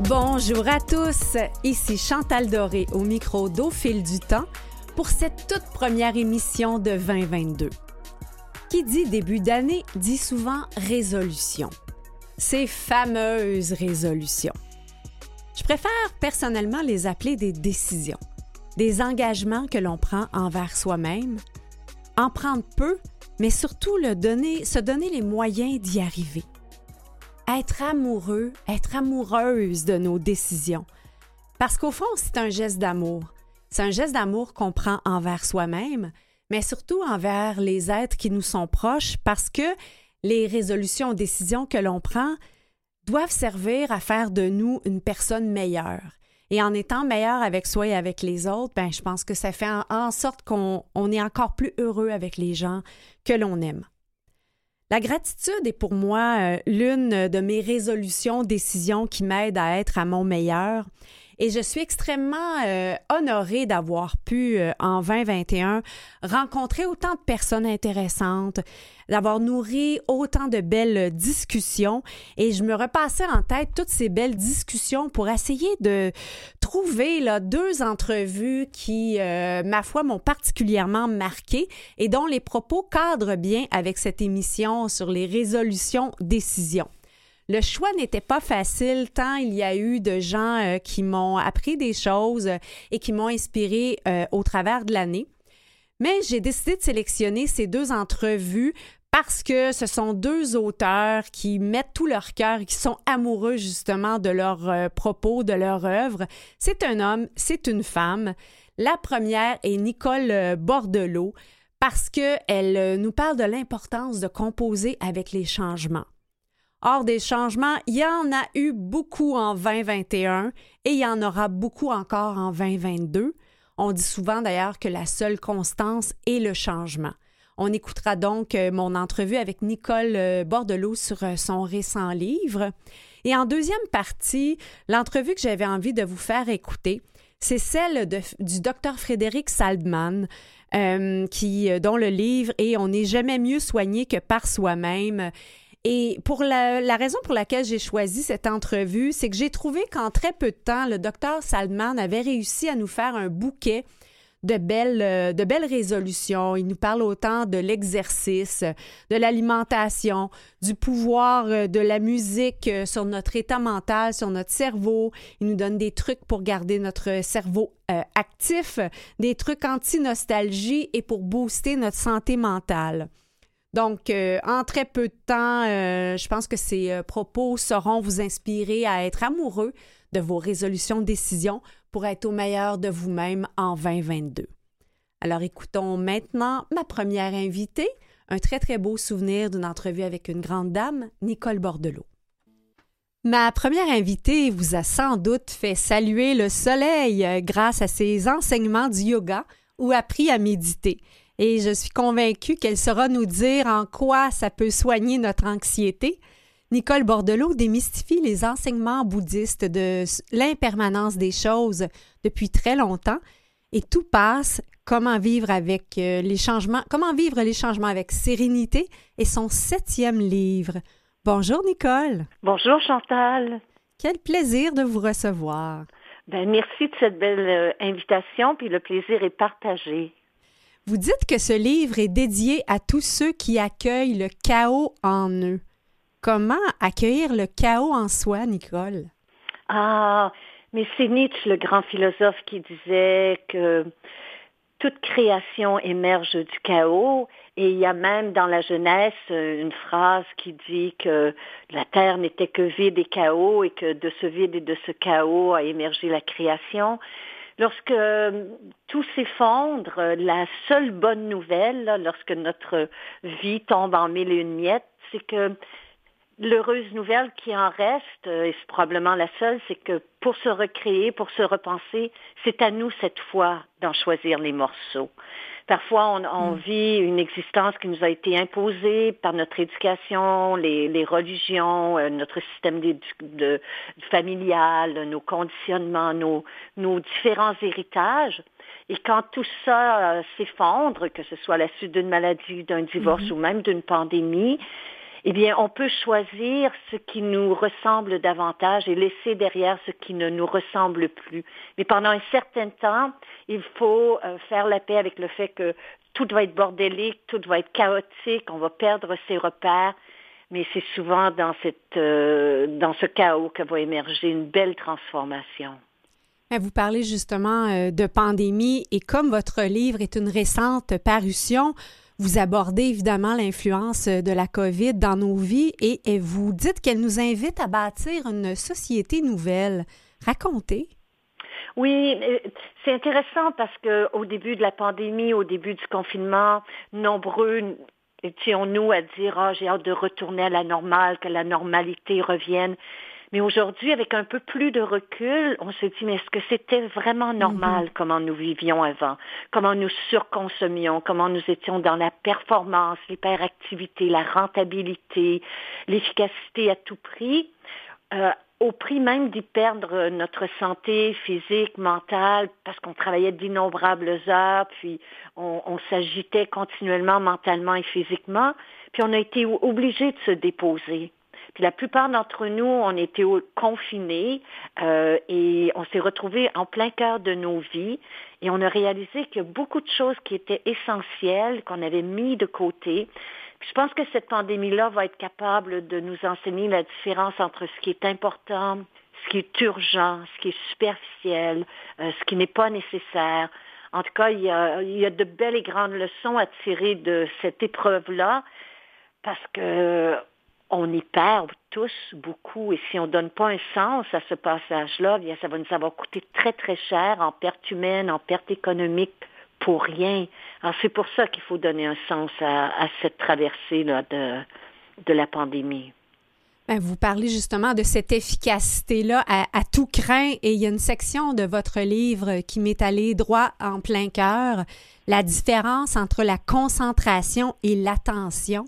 Bonjour à tous, ici Chantal Doré au micro d'Au du temps pour cette toute première émission de 2022. Qui dit début d'année dit souvent résolution. Ces fameuses résolutions. Je préfère personnellement les appeler des décisions, des engagements que l'on prend envers soi-même, en prendre peu, mais surtout se donner les moyens d'y arriver être amoureux, être amoureuse de nos décisions. Parce qu'au fond, c'est un geste d'amour. C'est un geste d'amour qu'on prend envers soi-même, mais surtout envers les êtres qui nous sont proches, parce que les résolutions, décisions que l'on prend doivent servir à faire de nous une personne meilleure. Et en étant meilleur avec soi et avec les autres, ben, je pense que ça fait en, sorte qu'on est encore plus heureux avec les gens que l'on aime. La gratitude est pour moi euh, l'une de mes résolutions, décisions qui m'aident à être à mon meilleur. Et je suis extrêmement euh, honorée d'avoir pu, euh, en 2021, rencontrer autant de personnes intéressantes, d'avoir nourri autant de belles discussions. Et je me repassais en tête toutes ces belles discussions pour essayer de trouver là, deux entrevues qui, euh, ma foi, m'ont particulièrement marqué et dont les propos cadrent bien avec cette émission sur les résolutions décisions. Le choix n'était pas facile tant il y a eu de gens euh, qui m'ont appris des choses et qui m'ont inspiré euh, au travers de l'année. Mais j'ai décidé de sélectionner ces deux entrevues parce que ce sont deux auteurs qui mettent tout leur cœur et qui sont amoureux justement de leurs euh, propos, de leur œuvre. C'est un homme, c'est une femme. La première est Nicole Bordelot parce qu'elle nous parle de l'importance de composer avec les changements. Or, des changements, il y en a eu beaucoup en 2021 et il y en aura beaucoup encore en 2022. On dit souvent d'ailleurs que la seule constance est le changement. On écoutera donc euh, mon entrevue avec Nicole euh, Bordelot sur euh, son récent livre. Et en deuxième partie, l'entrevue que j'avais envie de vous faire écouter, c'est celle du docteur Frédéric Saldman, qui, dont le livre est On n'est jamais mieux soigné que par soi-même. Et pour la, raison pour laquelle j'ai choisi cette entrevue, c'est que j'ai trouvé qu'en très peu de temps, le docteur Salman avait réussi à nous faire un bouquet de belles, euh, de belles résolutions. Il nous parle autant de l'exercice, de l'alimentation, du pouvoir euh, de la musique euh, sur notre état mental, sur notre cerveau. Il nous donne des trucs pour garder notre cerveau actif, des trucs anti-nostalgie et pour booster notre santé mentale. Donc, euh, en très peu de temps, euh, je pense que ces euh, propos sauront vous inspirer à être amoureux de vos résolutions de décision pour être au meilleur de vous-même en 2022. Alors, écoutons maintenant ma première invitée, un très très beau souvenir d'une entrevue avec une grande dame, Nicole Bordelot. Ma première invitée vous a sans doute fait saluer le soleil grâce à ses enseignements du yoga ou appris à méditer et je suis convaincue qu'elle saura nous dire en quoi ça peut soigner notre anxiété. Nicole Bordelot démystifie les enseignements bouddhistes de l'impermanence des choses depuis très longtemps et tout passe comment vivre avec euh, les changements, comment vivre les changements avec sérénité et son septième livre. Bonjour Nicole. Bonjour Chantal. Quel plaisir de vous recevoir. Ben, merci de cette belle euh, invitation, puis le plaisir est partagé. Vous dites que ce livre est dédié à tous ceux qui accueillent le chaos en eux. Comment accueillir le chaos en soi, Nicole? Ah, mais c'est Nietzsche, le grand philosophe, qui disait que toute création émerge du chaos et il y a même dans la jeunesse une phrase qui dit que la terre n'était que vide et chaos et que de ce vide et de ce chaos a émergé la création. Lorsque euh, tout s'effondre, euh, la seule bonne nouvelle, lorsque notre vie tombe en mille et une miettes, c'est que l'heureuse nouvelle qui en reste, euh, et c'est probablement la seule, c'est que pour se recréer, pour se repenser, c'est à nous cette fois d'en choisir les morceaux. Parfois, on, mm. vit une existence qui nous a été imposée par notre éducation, les, religions, euh, notre système de, familial, nos conditionnements, nos, nos différents héritages. Et quand tout ça euh, s'effondre, que ce soit à la suite d'une maladie, d'un divorce mm-hmm. ou même d'une pandémie, eh bien, on peut choisir ce qui nous ressemble davantage et laisser derrière ce qui ne nous ressemble plus. Mais pendant un certain temps, il faut euh, faire la paix avec le fait que tout va être bordélique, tout va être chaotique, on va perdre ses repères. Mais c'est souvent dans, cette, euh, dans ce chaos que va émerger une belle transformation. Vous parlez justement euh, de pandémie et comme votre livre est une récente parution, vous abordez évidemment l'influence de la COVID dans nos vies et, vous dites qu'elle nous invite à bâtir une société nouvelle. Racontez. Oui, euh, c'est intéressant parce que au début de la pandémie, au début du confinement, nombreux étions-nous à dire ah, j'ai hâte de retourner à la normale, que la normalité revienne. Mais aujourd'hui, avec un peu plus de recul, on se dit, mais est-ce que c'était vraiment mhm. normal comment nous vivions avant, comment nous surconsommions, comment nous étions dans la performance, l'hyperactivité, la rentabilité, l'efficacité à tout prix, euh, au prix même d'y perdre notre santé physique, mentale, parce qu'on travaillait d'innombrables heures, puis on, on s'agitait continuellement mentalement et physiquement, puis on a été obligé de se déposer la plupart d'entre nous, on était confinés euh, et on s'est retrouvés en plein cœur de nos vies et on a réalisé qu'il y a beaucoup de choses qui étaient essentielles, qu'on avait mis de côté. je pense que cette pandémie-là va être capable de nous enseigner la différence entre ce qui est important, ce qui est urgent, ce qui est superficiel, euh, ce qui n'est pas nécessaire. En tout cas, il y, a, il y a de belles et grandes leçons à tirer de cette épreuve-là parce que on y perd tous beaucoup. Et si on ne donne pas un sens à ce passage-là, bien, ça va nous avoir coûté très, très cher en perte humaine, en perte économique, pour rien. Alors, c'est pour ça qu'il faut donner un sens à, cette traversée-là de, de la pandémie. Ben, vous parlez justement de cette efficacité-là à, à, tout craint et il y a une section de votre livre qui m'est allée droit en plein cœur, la différence entre la concentration et l'attention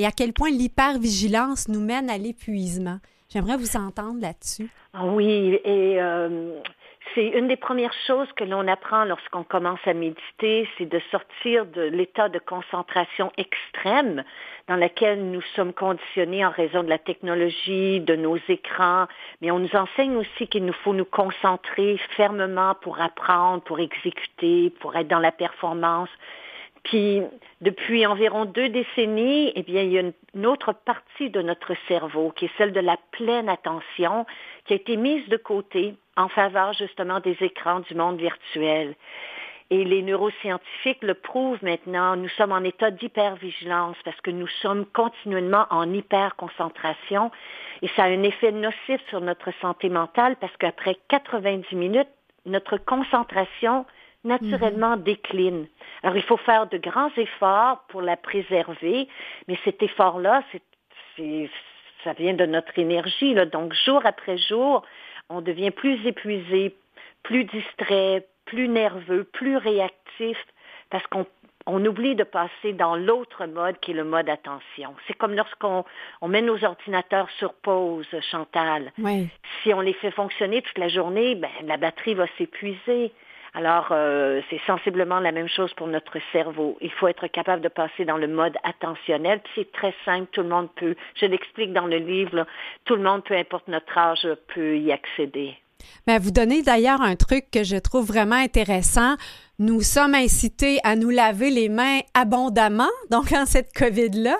et à quel point l'hypervigilance nous mène à l'épuisement. J'aimerais vous entendre là-dessus. Ah oui, et euh, c'est une des premières choses que l'on apprend lorsqu'on commence à méditer, c'est de sortir de l'état de concentration extrême dans lequel nous sommes conditionnés en raison de la technologie, de nos écrans, mais on nous enseigne aussi qu'il nous faut nous concentrer fermement pour apprendre, pour exécuter, pour être dans la performance. Puis, depuis environ deux décennies, eh bien, il y a une, autre partie de notre cerveau, qui est celle de la pleine attention, qui a été mise de côté en faveur justement des écrans du monde virtuel. Et les neuroscientifiques le prouvent maintenant, nous sommes en état d'hypervigilance parce que nous sommes continuellement en hyperconcentration et ça a un effet nocif sur notre santé mentale parce qu'après 90 minutes, notre concentration naturellement mhm. décline. Alors, il faut faire de grands efforts pour la préserver, mais cet effort-là, c'est, ça vient de notre énergie. Là. Donc, jour après jour, on devient plus épuisé, plus distrait, plus nerveux, plus réactif, parce qu'on on oublie de passer dans l'autre mode qui est le mode attention. C'est comme lorsqu'on on met nos ordinateurs sur pause, Chantal. Si on les fait fonctionner toute la journée, ben, la batterie va s'épuiser. Alors, euh, c'est sensiblement la même chose pour notre cerveau. Il faut être capable de passer dans le mode attentionnel. C'est très simple, tout le monde peut, je l'explique dans le livre, tout le monde, peu importe notre âge, peut y accéder. Mais vous donnez d'ailleurs un truc que je trouve vraiment intéressant. Nous sommes incités à nous laver les mains abondamment, donc en cette COVID-là.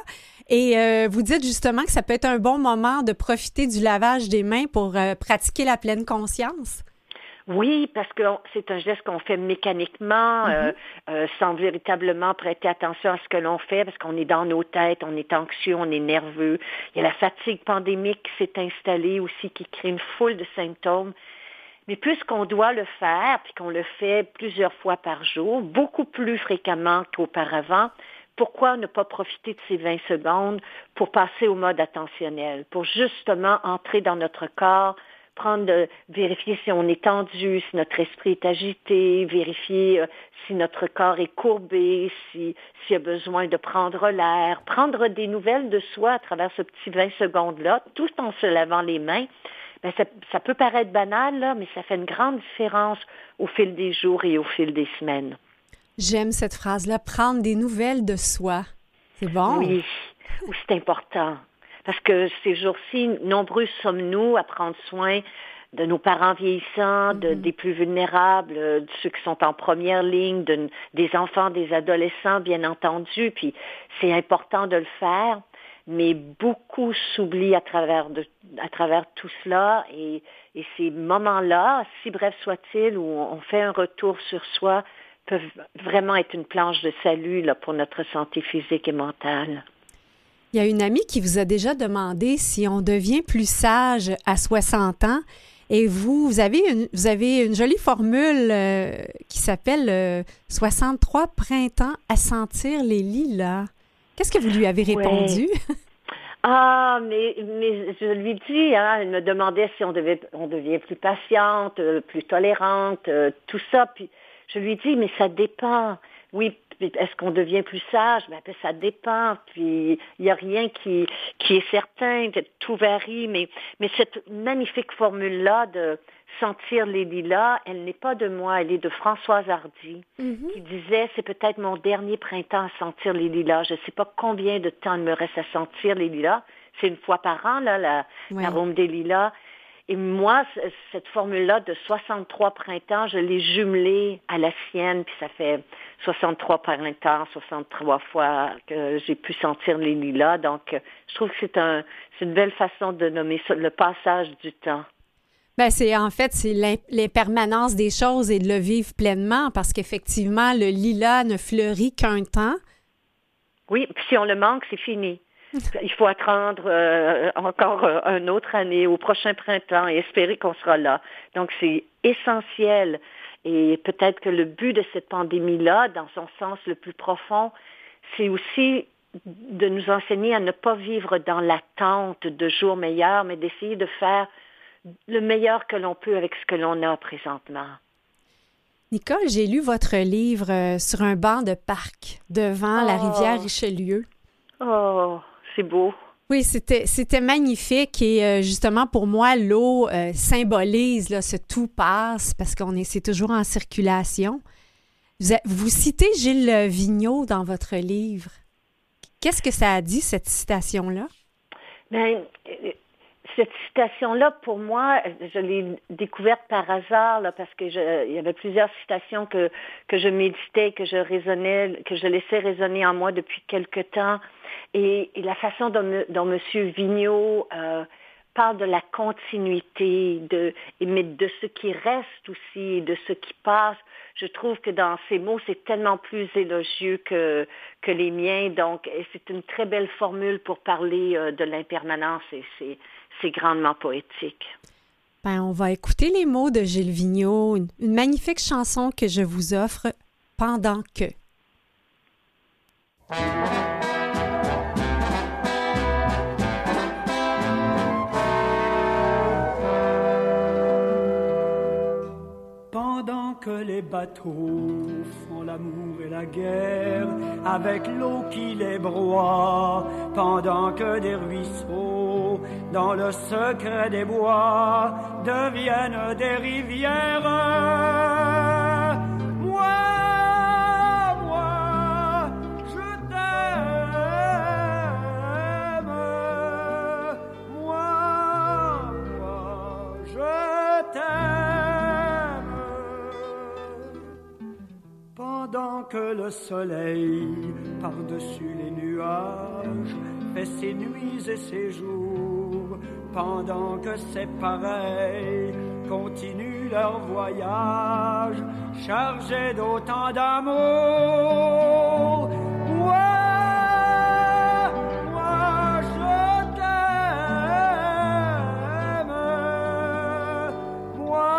Et euh, vous dites justement que ça peut être un bon moment de profiter du lavage des mains pour euh, pratiquer la pleine conscience. Oui, parce que c'est un geste qu'on fait mécaniquement, mm-hmm. euh, euh, sans véritablement prêter attention à ce que l'on fait, parce qu'on est dans nos têtes, on est anxieux, on est nerveux. Il y a la fatigue pandémique qui s'est installée aussi, qui crée une foule de symptômes. Mais puisqu'on doit le faire, puis qu'on le fait plusieurs fois par jour, beaucoup plus fréquemment qu'auparavant, pourquoi ne pas profiter de ces 20 secondes pour passer au mode attentionnel, pour justement entrer dans notre corps, prendre vérifier si on est tendu, si notre esprit est agité, vérifier euh, si notre corps est courbé, s'il y a besoin de prendre l'air, prendre des nouvelles de soi à travers ce petit 20 secondes-là, tout en se lavant les mains. Ben, ça, ça, peut paraître banal, là, mais ça fait une grande différence au fil des jours et au fil des semaines. J'aime cette phrase-là, prendre des nouvelles de soi. C'est bon? Oui, c'est important. Parce que ces jours-ci, nombreux sommes-nous à prendre soin de nos parents vieillissants, de, mm-hmm. des plus vulnérables, de ceux qui sont en première ligne, de, des enfants, des adolescents, bien entendu. Puis c'est important de le faire, mais beaucoup s'oublient à travers, de, à travers tout cela. Et, et ces moments-là, si brefs soient-ils, où on fait un retour sur soi, peuvent vraiment être une planche de salut là, pour notre santé physique et mentale. Il y a une amie qui vous a déjà demandé si on devient plus sage à 60 ans. Et vous, vous avez une, vous avez une jolie formule euh, qui s'appelle 63 euh, printemps à sentir les lilas. Qu'est-ce que vous lui avez répondu? Ah, mais, mais je lui dis, hein, elle me demandait si on, devait, on devient plus patiente, euh, plus tolérante, tout ça. Puis je lui dis, mais ça dépend. Oui, est-ce qu'on devient plus sage? Ben, ben, ça dépend. Puis il n'y a rien qui, qui est certain. Tout varie. Mais, mais cette magnifique formule-là de sentir les lilas, elle n'est pas de moi, elle est de Françoise Hardy, mm-hmm. qui disait c'est peut-être mon dernier printemps à sentir les lilas. Je ne sais pas combien de temps il me reste à sentir les lilas. C'est une fois par an, là, la, l'arôme des lilas. Et moi, cette formule-là de 63 printemps, je l'ai jumelée à la sienne, puis ça fait 63 printemps, 63 fois que j'ai pu sentir les lilas. Donc, je trouve que c'est un, une belle façon de nommer ça, le passage du temps. Ben, c'est en fait c'est l'impermanence des choses et de le vivre pleinement parce qu'effectivement le lilas ne fleurit qu'un temps. Oui, puis si on le manque, c'est fini. Il faut attendre euh, encore euh, une autre année au prochain printemps et espérer qu'on sera là. Donc c'est essentiel. Et peut-être que le but de cette pandémie-là, dans son sens le plus profond, c'est aussi de nous enseigner à ne pas vivre dans l'attente de jours meilleurs, mais d'essayer de faire le meilleur que l'on peut avec ce que l'on a présentement. Nicole, j'ai lu votre livre euh, sur un banc de parc devant la oh. rivière Richelieu. Oh, c'est beau. Oui, c'était, c'était magnifique et euh, justement pour moi, l'eau euh, symbolise là, ce tout passe parce qu'on est, c'est toujours en circulation. Vous, vous citez Gilles Vigneault dans votre livre. Qu'est-ce que ça a dit, cette citation-là? Bien, cette citation-là, pour moi, je l'ai découverte par hasard, là, parce que y avait plusieurs citations que, que je méditais, que je raisonnais, que je laissais résonner en moi depuis quelque temps. Et, la façon dont, dont M. Vigneault euh, parle de la continuité, de, mais de ce qui reste aussi, de ce qui passe, je trouve que dans ces mots, c'est tellement plus élogieux que, que les miens. Donc, c'est une très belle formule pour parler euh, de l'impermanence et c'est c'est grandement poétique. Ben, on va écouter les mots de Gilles Vigneault, une, magnifique chanson que je vous offre pendant que. Que les bateaux font l'amour et la guerre, avec l'eau qui les broie, pendant que des ruisseaux dans le secret des bois deviennent des rivières. Que le soleil par-dessus les nuages fait ses nuits et ses jours, pendant que c'est pareil continuent leur voyage, chargés d'autant d'amour. Moi, moi, je t'aime. Moi,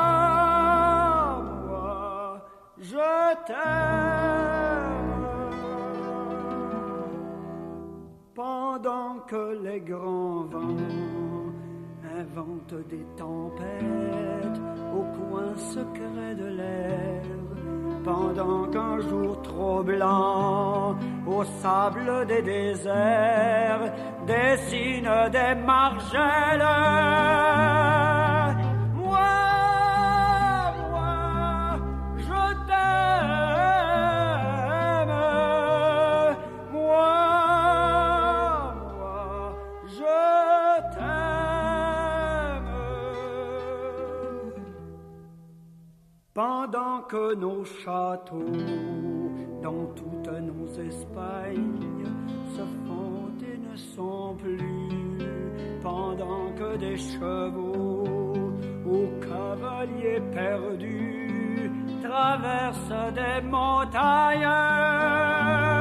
moi, je t'aime. Que les grands vents invente des tempêtes au coin secret de l'air, pendant qu'un jour trop blanc au sable des déserts dessine des margelles. Que nos châteaux, dans toutes nos Espagnes, se font et ne sont plus, pendant que des chevaux aux cavaliers perdus traversent des montagnes.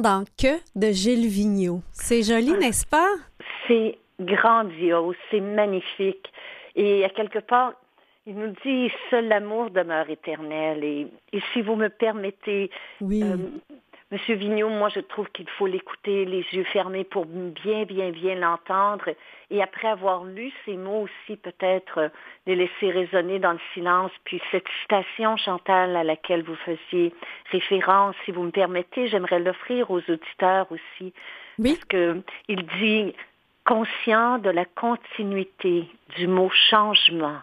Pendant que de Gilles Vigneault. C'est joli, ah. n'est-ce pas? C'est grandiose, c'est magnifique. Et à quelque part, il nous dit seul l'amour demeure éternel. Et, si vous me permettez, oui. Euh, Monsieur Vigneault, moi, je trouve qu'il faut l'écouter les yeux fermés pour bien, bien, bien l'entendre. Et après avoir lu ces mots aussi, peut-être les laisser résonner dans le silence. Puis cette citation, Chantal, à laquelle vous faisiez référence, si vous me permettez, j'aimerais l'offrir aux auditeurs aussi. Oui. Parce que il dit, conscient de la continuité du mot changement,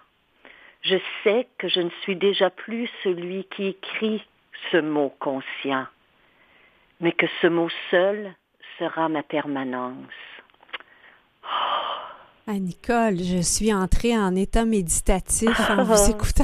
je sais que je ne suis déjà plus celui qui écrit ce mot conscient mais que ce mot seul sera ma permanence. Ah, Nicole, je suis entrée en état méditatif en vous écoutant.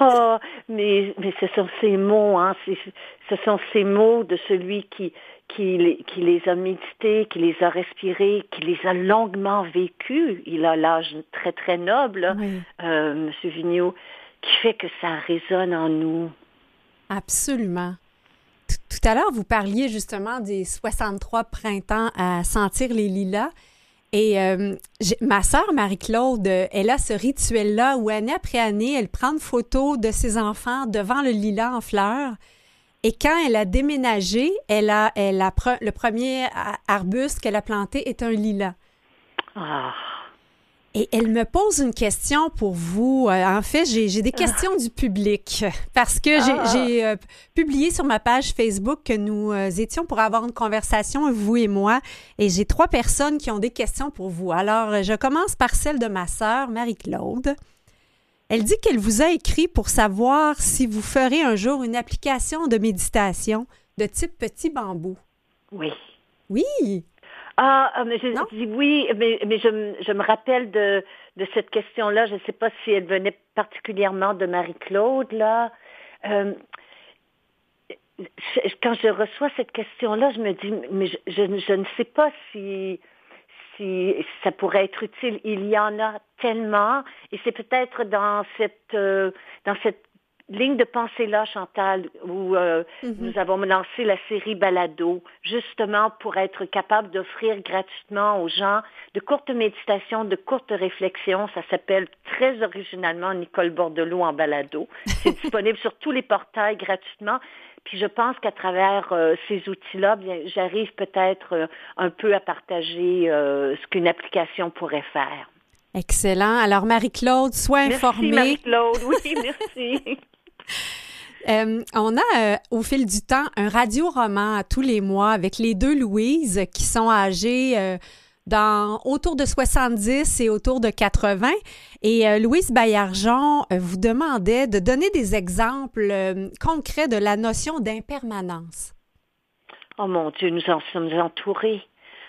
oh, mais, mais ce sont ces mots, hein, ce sont ces mots de celui qui, qui, les, qui les a médités, qui les a respirés, qui les a longuement vécus. Il a l'âge très, très noble, euh, M. Vigneault, qui fait que ça résonne en nous. Absolument. Tout à l'heure, vous parliez justement des 63 printemps à sentir les lilas. Et euh, ma sœur Marie-Claude, elle a ce rituel-là où année après année, elle prend une photo de ses enfants devant le lilas en fleurs. Et quand elle a déménagé, elle a, elle a le premier arbuste qu'elle a planté est un lilas. Ah. Et elle me pose une question pour vous. Euh, en fait, j'ai des questions du public parce que j'ai ah. euh, publié sur ma page Facebook que nous euh, étions pour avoir une conversation, vous et moi, et j'ai trois personnes qui ont des questions pour vous. Alors, je commence par celle de ma sœur, Marie-Claude. Elle dit qu'elle vous a écrit pour savoir si vous ferez un jour une application de méditation de type petit bambou. Oui. Oui. Ah, ah, mais je dis oui, mais, mais je, je, me rappelle de, de cette question-là. Je ne sais pas si elle venait particulièrement de Marie-Claude, là. Euh, quand je reçois cette question-là, je me dis, mais je, je, je, ne sais pas si, si ça pourrait être utile. Il y en a tellement, et c'est peut-être dans cette, euh, dans cette ligne de pensée là, Chantal, où euh, mm-hmm. nous avons lancé la série Balado, justement pour être capable d'offrir gratuitement aux gens de courtes méditations, de courtes réflexions. Ça s'appelle très originalement Nicole Bordelot en Balado. C'est disponible sur tous les portails gratuitement. Puis je pense qu'à travers euh, ces outils-là, j'arrive peut-être euh, un peu à partager ce qu'une application pourrait faire. Excellent. Alors, Marie-Claude, sois informée. Merci, Marie-Claude. Oui, merci. Euh, on a euh, au fil du temps un radio-roman tous les mois avec les deux Louise qui sont âgées euh, dans autour de 70 et autour de 80. Et Louise Baillargeon vous demandait de donner des exemples concrets de la notion d'impermanence. Oh mon Dieu, nous en sommes entourés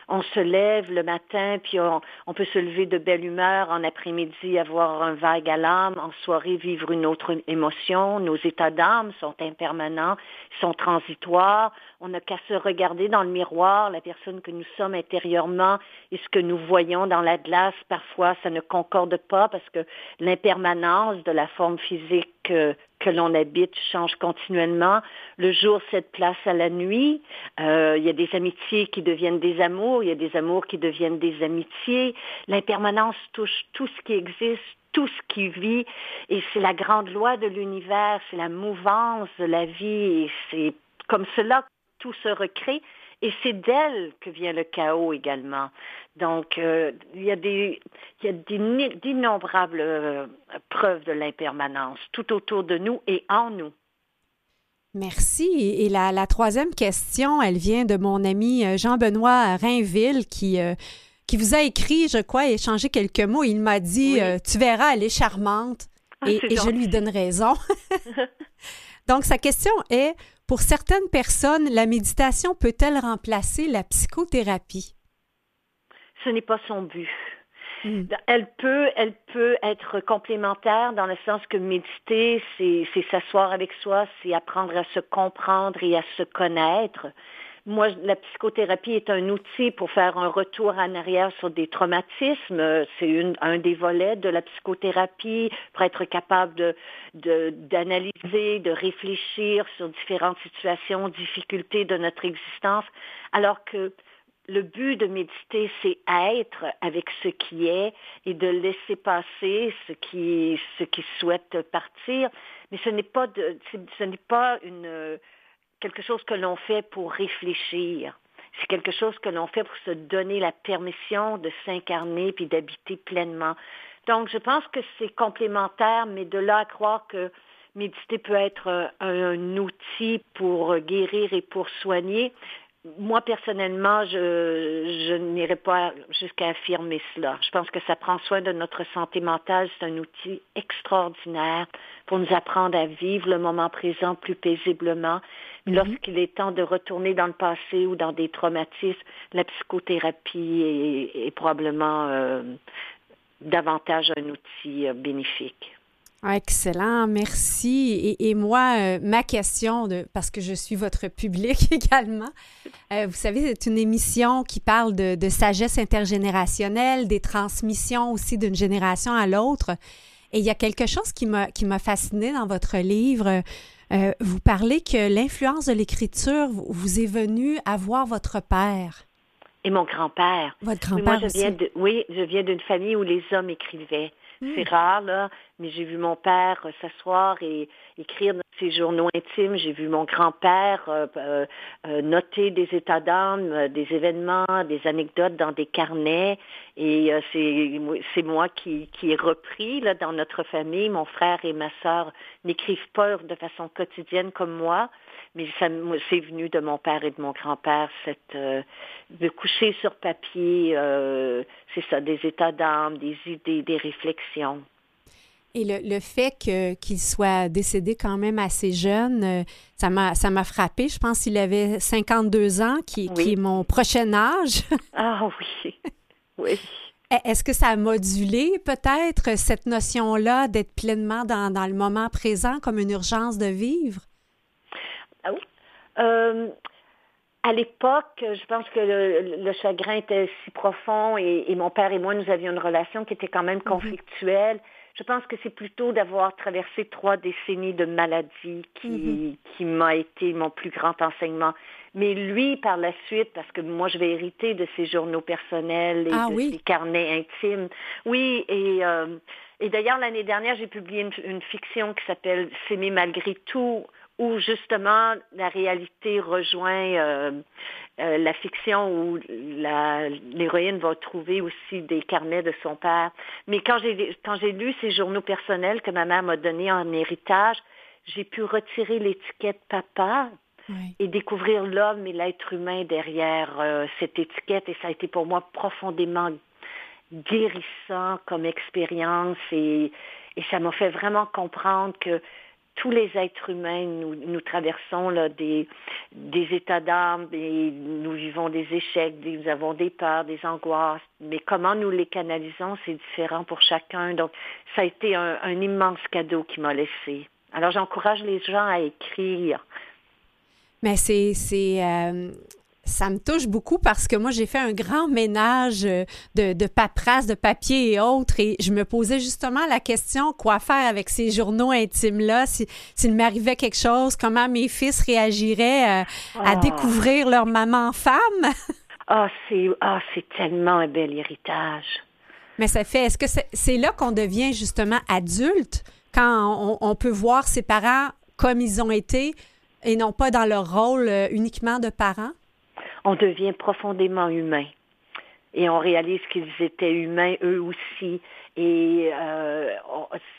on se lève le matin, puis on, peut se lever de belle humeur, en après-midi avoir un vague à l'âme, en soirée vivre une autre émotion. Nos états d'âme sont impermanents, sont transitoires. On n'a qu'à se regarder dans le miroir, la personne que nous sommes intérieurement et ce que nous voyons dans la glace. Parfois, ça ne concorde pas parce que l'impermanence de la forme physique que, l'on habite change continuellement. Le jour cède place à la nuit. Euh, il y a des amitiés qui deviennent des amours, il y a des amours qui deviennent des amitiés. L'impermanence touche tout ce qui existe, tout ce qui vit. Et c'est la grande loi de l'univers, c'est la mouvance de la vie. Et c'est comme cela tout se recrée. Et c'est d'elle que vient le chaos également. Donc, euh, il y a des, d'innombrables euh, preuves de l'impermanence tout autour de nous et en nous. Merci. Et la, troisième question, elle vient de mon ami euh, Jean-Benoît Rainville qui, qui vous a écrit, je crois, et échangé quelques mots. Il m'a dit Tu verras, elle est charmante. Ah, et, et je lui donne raison. Donc, sa question est pour certaines personnes, la méditation peut-elle remplacer la psychothérapie? Ce n'est pas son but. Hmm. Elle peut, elle peut être complémentaire dans le sens que méditer, c'est s'asseoir avec soi, c'est apprendre à se comprendre et à se connaître moi, la psychothérapie est un outil pour faire un retour en arrière sur des traumatismes. C'est un des volets de la psychothérapie pour être capable d'analyser, de, réfléchir sur différentes situations, difficultés de notre existence, alors que le but de méditer, c'est être avec ce qui est et de laisser passer ce qui, ce qui souhaite partir. Mais ce n'est pas, de, ce n'est pas une quelque chose que l'on fait pour réfléchir. C'est quelque chose que l'on fait pour se donner la permission de s'incarner puis d'habiter pleinement. Donc, je pense que c'est complémentaire, mais de là à croire que méditer peut être un, outil pour guérir et pour soigner, moi, personnellement, je, je n'irai pas jusqu'à affirmer cela. Je pense que ça prend soin de notre santé mentale. C'est un outil extraordinaire pour nous apprendre à vivre le moment présent plus paisiblement. Mhm. Lorsqu'il est temps de retourner dans le passé ou dans des traumatismes, la psychothérapie est, probablement euh, davantage un outil euh, bénéfique. Excellent, merci. Et, moi, euh, ma question, de, parce que je suis votre public également, euh, vous savez, c'est une émission qui parle de, sagesse intergénérationnelle, des transmissions aussi d'une génération à l'autre. Et il y a quelque chose qui m'a qui m'a fasciné dans votre livre. Euh, vous parlez que l'influence de l'écriture vous est venue à voir votre père. Et mon grand-père. Votre grand-père oui, oui, je viens d'une famille où les hommes écrivaient. C'est rare, là, mais j'ai vu mon père euh, s'asseoir et écrire ses journaux intimes. J'ai vu mon grand-père euh, euh, noter des états d'âme, des événements, des anecdotes dans des carnets. Et c'est moi qui, qui ai repris là, dans notre famille. Mon frère et ma sœur n'écrivent pas de façon quotidienne comme moi mais ça c'est venu de mon père et de mon grand-père, euh, de coucher sur papier, euh, c'est ça, des états d'âme, des idées, des réflexions. Et le, le fait qu'il soit décédé quand même assez jeune, euh, ça m'a ça m'a frappé. Je pense qu'il avait 52 ans, qui, qui, est mon prochain âge. ah oui, oui. Est-ce que ça a modulé peut-être cette notion-là d'être pleinement dans, dans, le moment présent comme une urgence de vivre? Ah euh, à l'époque, je pense que le, chagrin était si profond et, mon père et moi, nous avions une relation qui était quand même mhm. conflictuelle. Je pense que c'est plutôt d'avoir traversé trois décennies de maladie qui, mhm. qui m'a été mon plus grand enseignement. Mais lui, par la suite, parce que moi, je vais hériter de ses journaux personnels et ah de ses carnets intimes. Oui, et, euh, et d'ailleurs, l'année dernière, j'ai publié une, une fiction qui s'appelle S'aimer malgré tout, où justement la réalité rejoint euh, euh, la fiction où l'héroïne va trouver aussi des carnets de son père. Mais quand j'ai quand j'ai lu ces journaux personnels que ma mère m'a donnés en héritage, j'ai pu retirer l'étiquette papa et découvrir l'homme et l'être humain derrière euh, cette étiquette. Et ça a été pour moi profondément guérissant comme expérience et, et ça m'a fait vraiment comprendre que tous les êtres humains, nous, traversons des, états d'âme et nous vivons des échecs, nous avons des peurs, des angoisses, mais comment nous les canalisons, c'est différent pour chacun. Donc, ça a été un, immense cadeau qui m'a laissé. Alors, j'encourage les gens à écrire. Mais c'est, c'est, euh, ça me touche beaucoup parce que moi, j'ai fait un grand ménage euh, de, de paperasse, de papier et autres, et je me posais justement la question quoi faire avec ces journaux intimes-là, s'il m'arrivait quelque chose, comment mes fils réagiraient euh, à ah. découvrir leur maman femme? Ah, c'est ah, c'est tellement un bel héritage. Mais ça fait, est-ce que c'est là qu'on devient justement adulte quand on, peut voir ses parents comme ils ont été et non pas dans leur rôle euh, uniquement de parents? On devient profondément humain et on réalise qu'ils étaient humains eux aussi. Et euh,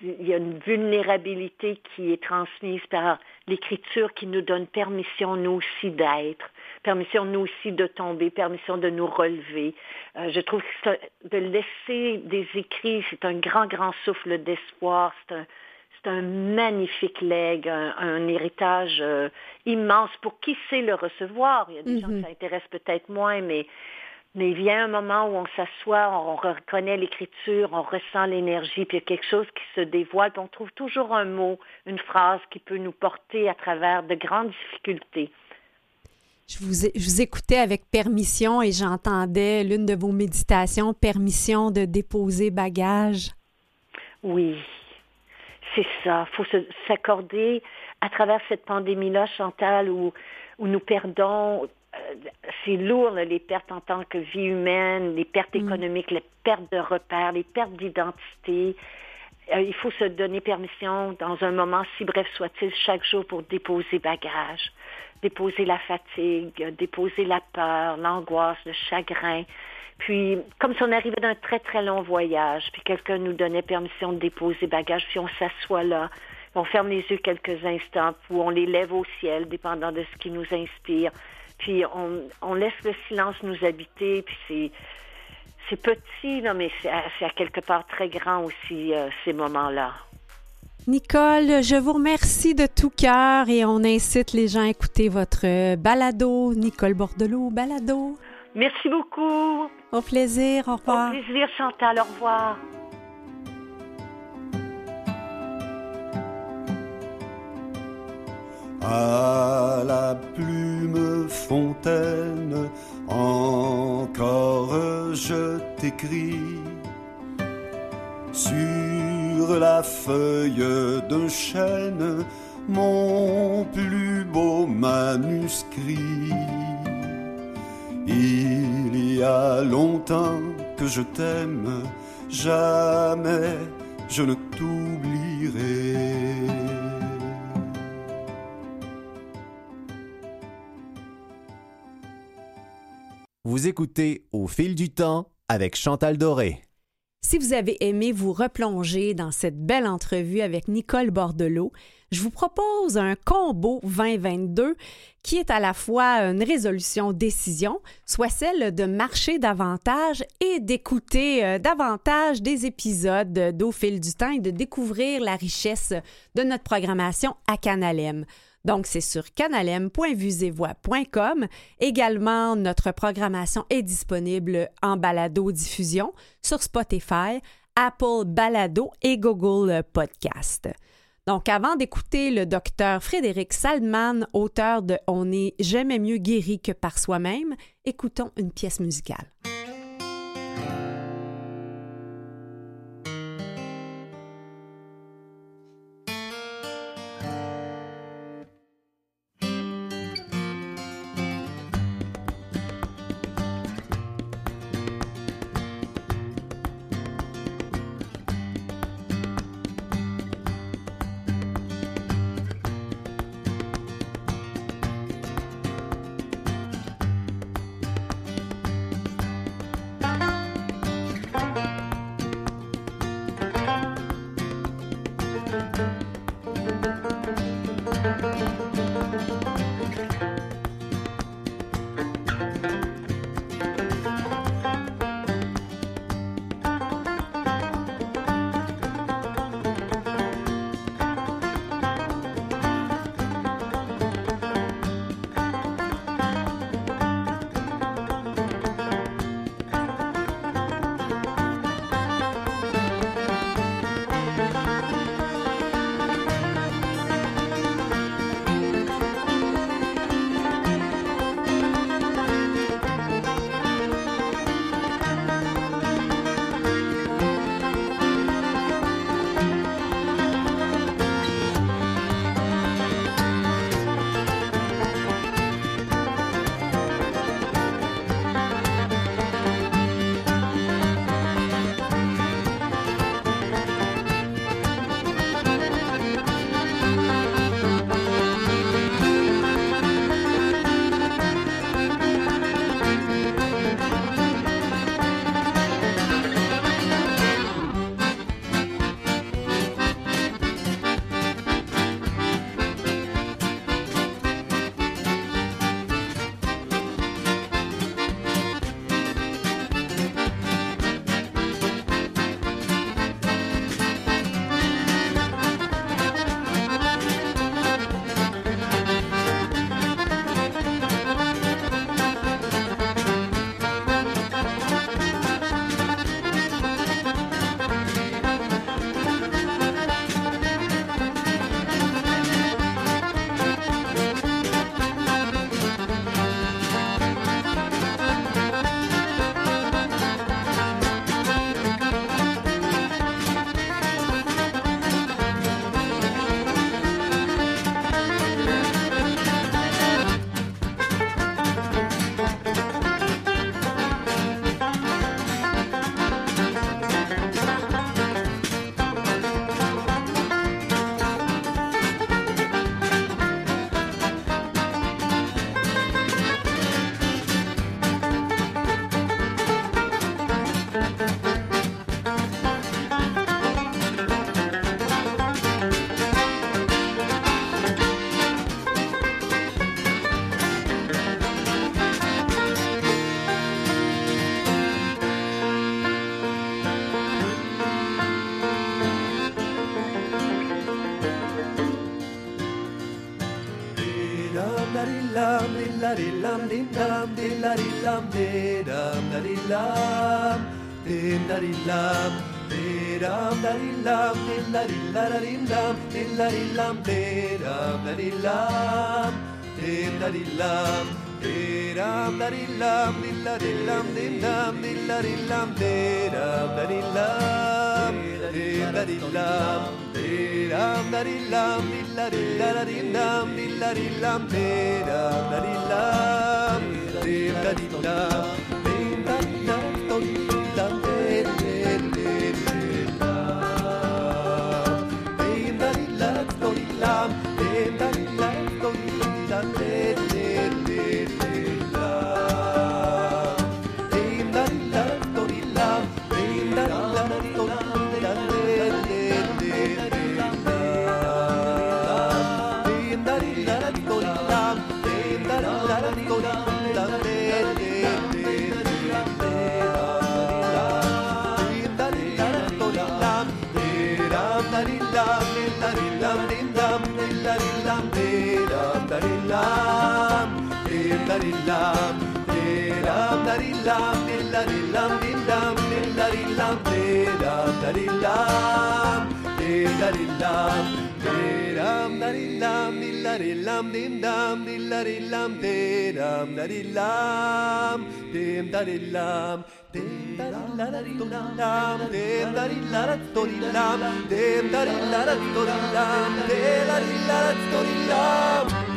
il y a une vulnérabilité qui est transmise par l'écriture qui nous donne permission, nous aussi, d'être, permission, nous aussi, de tomber, permission de nous relever. Euh, je trouve que de laisser des écrits, c'est un grand, grand souffle d'espoir. C'est un magnifique legs, un, héritage euh, immense pour qui sait le recevoir. Il y a des gens qui mhm. ça intéresse peut-être moins, mais mais il vient un moment où on s'assoit, on reconnaît l'écriture, on ressent l'énergie, puis il y a quelque chose qui se dévoile, puis on trouve toujours un mot, une phrase qui peut nous porter à travers de grandes difficultés. Je vous, je vous écoutais avec permission et j'entendais l'une de vos méditations, permission de déposer bagage. Oui, c'est ça. Il faut s'accorder à travers cette pandémie-là, Chantal, où, où nous perdons euh, c'est lourd, les pertes en tant que vie humaine, les pertes mm. économiques, les pertes de repères, les pertes d'identité. Euh, il faut se donner permission, dans un moment si bref soit-il, chaque jour pour déposer bagage, déposer la fatigue, déposer la peur, l'angoisse, le chagrin. Puis, comme si on arrivait d'un très, très long voyage, puis quelqu'un nous donnait permission de déposer bagage, puis on s'assoit là, on ferme les yeux quelques instants, ou on les lève au ciel, dépendant de ce qui nous inspire. Puis on, laisse le silence nous habiter, puis c'est c'est petit, là, mais c'est à, quelque part très grand aussi, euh, ces moments-là. Nicole, je vous remercie de tout cœur et on incite les gens à écouter votre balado, Nicole Bordelot, balado. Merci beaucoup. Au plaisir, au revoir. Au plaisir, Chantal, au revoir. À la plume fontaine, encore je t'écris sur la feuille de chêne mon plus beau manuscrit. Il y a longtemps que je t'aime, jamais je ne t'oublierai. Vous écoutez Au fil du temps avec Chantal Doré. Si vous avez aimé vous replonger dans cette belle entrevue avec Nicole Bordelot, je vous propose un combo 2022 qui est à la fois une résolution décision, soit celle de marcher davantage et d'écouter euh, davantage des épisodes d'Au fil du temps et de découvrir la richesse de notre programmation à Canalem. Donc, c'est sur canalem.vusevoix.com. Également, notre programmation est disponible en balado-diffusion sur Spotify, Apple Balado et Google Podcast. Donc, avant d'écouter le docteur Frédéric Salman, auteur de On n'est jamais mieux guéri que par soi-même, écoutons une pièce musicale. darilam, dim darilam, diram darilam, dim darilarilam, dim darilam, diram darilam, dim darilam, diram darilam, dilarilam, dinam, dilarilam, diram darilam, dim darilam, diram darilam, dilarilarinam, dilarilam, diram darilam, dim darilam. Di lam di ram da di lam di la di lam dim dam di la di lam di ram da di lam dim da di lam di ram da di lam di la di lam dim dam di la di lam di ram da di lam dim da di lam dim da di la da di di lam dim da di la da do di lam dim da di la da do di lam de la di la da do di lam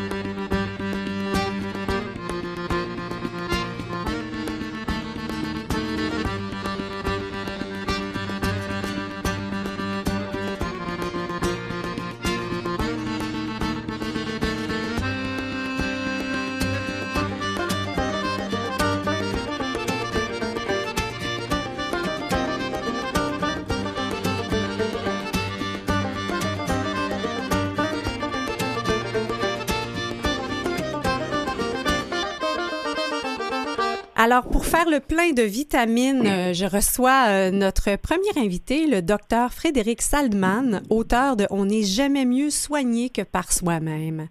Alors, pour faire le plein de vitamines, euh, je reçois euh, notre premier invité, le docteur Frédéric Saldman, auteur de On n'est jamais mieux soigné que par soi-même.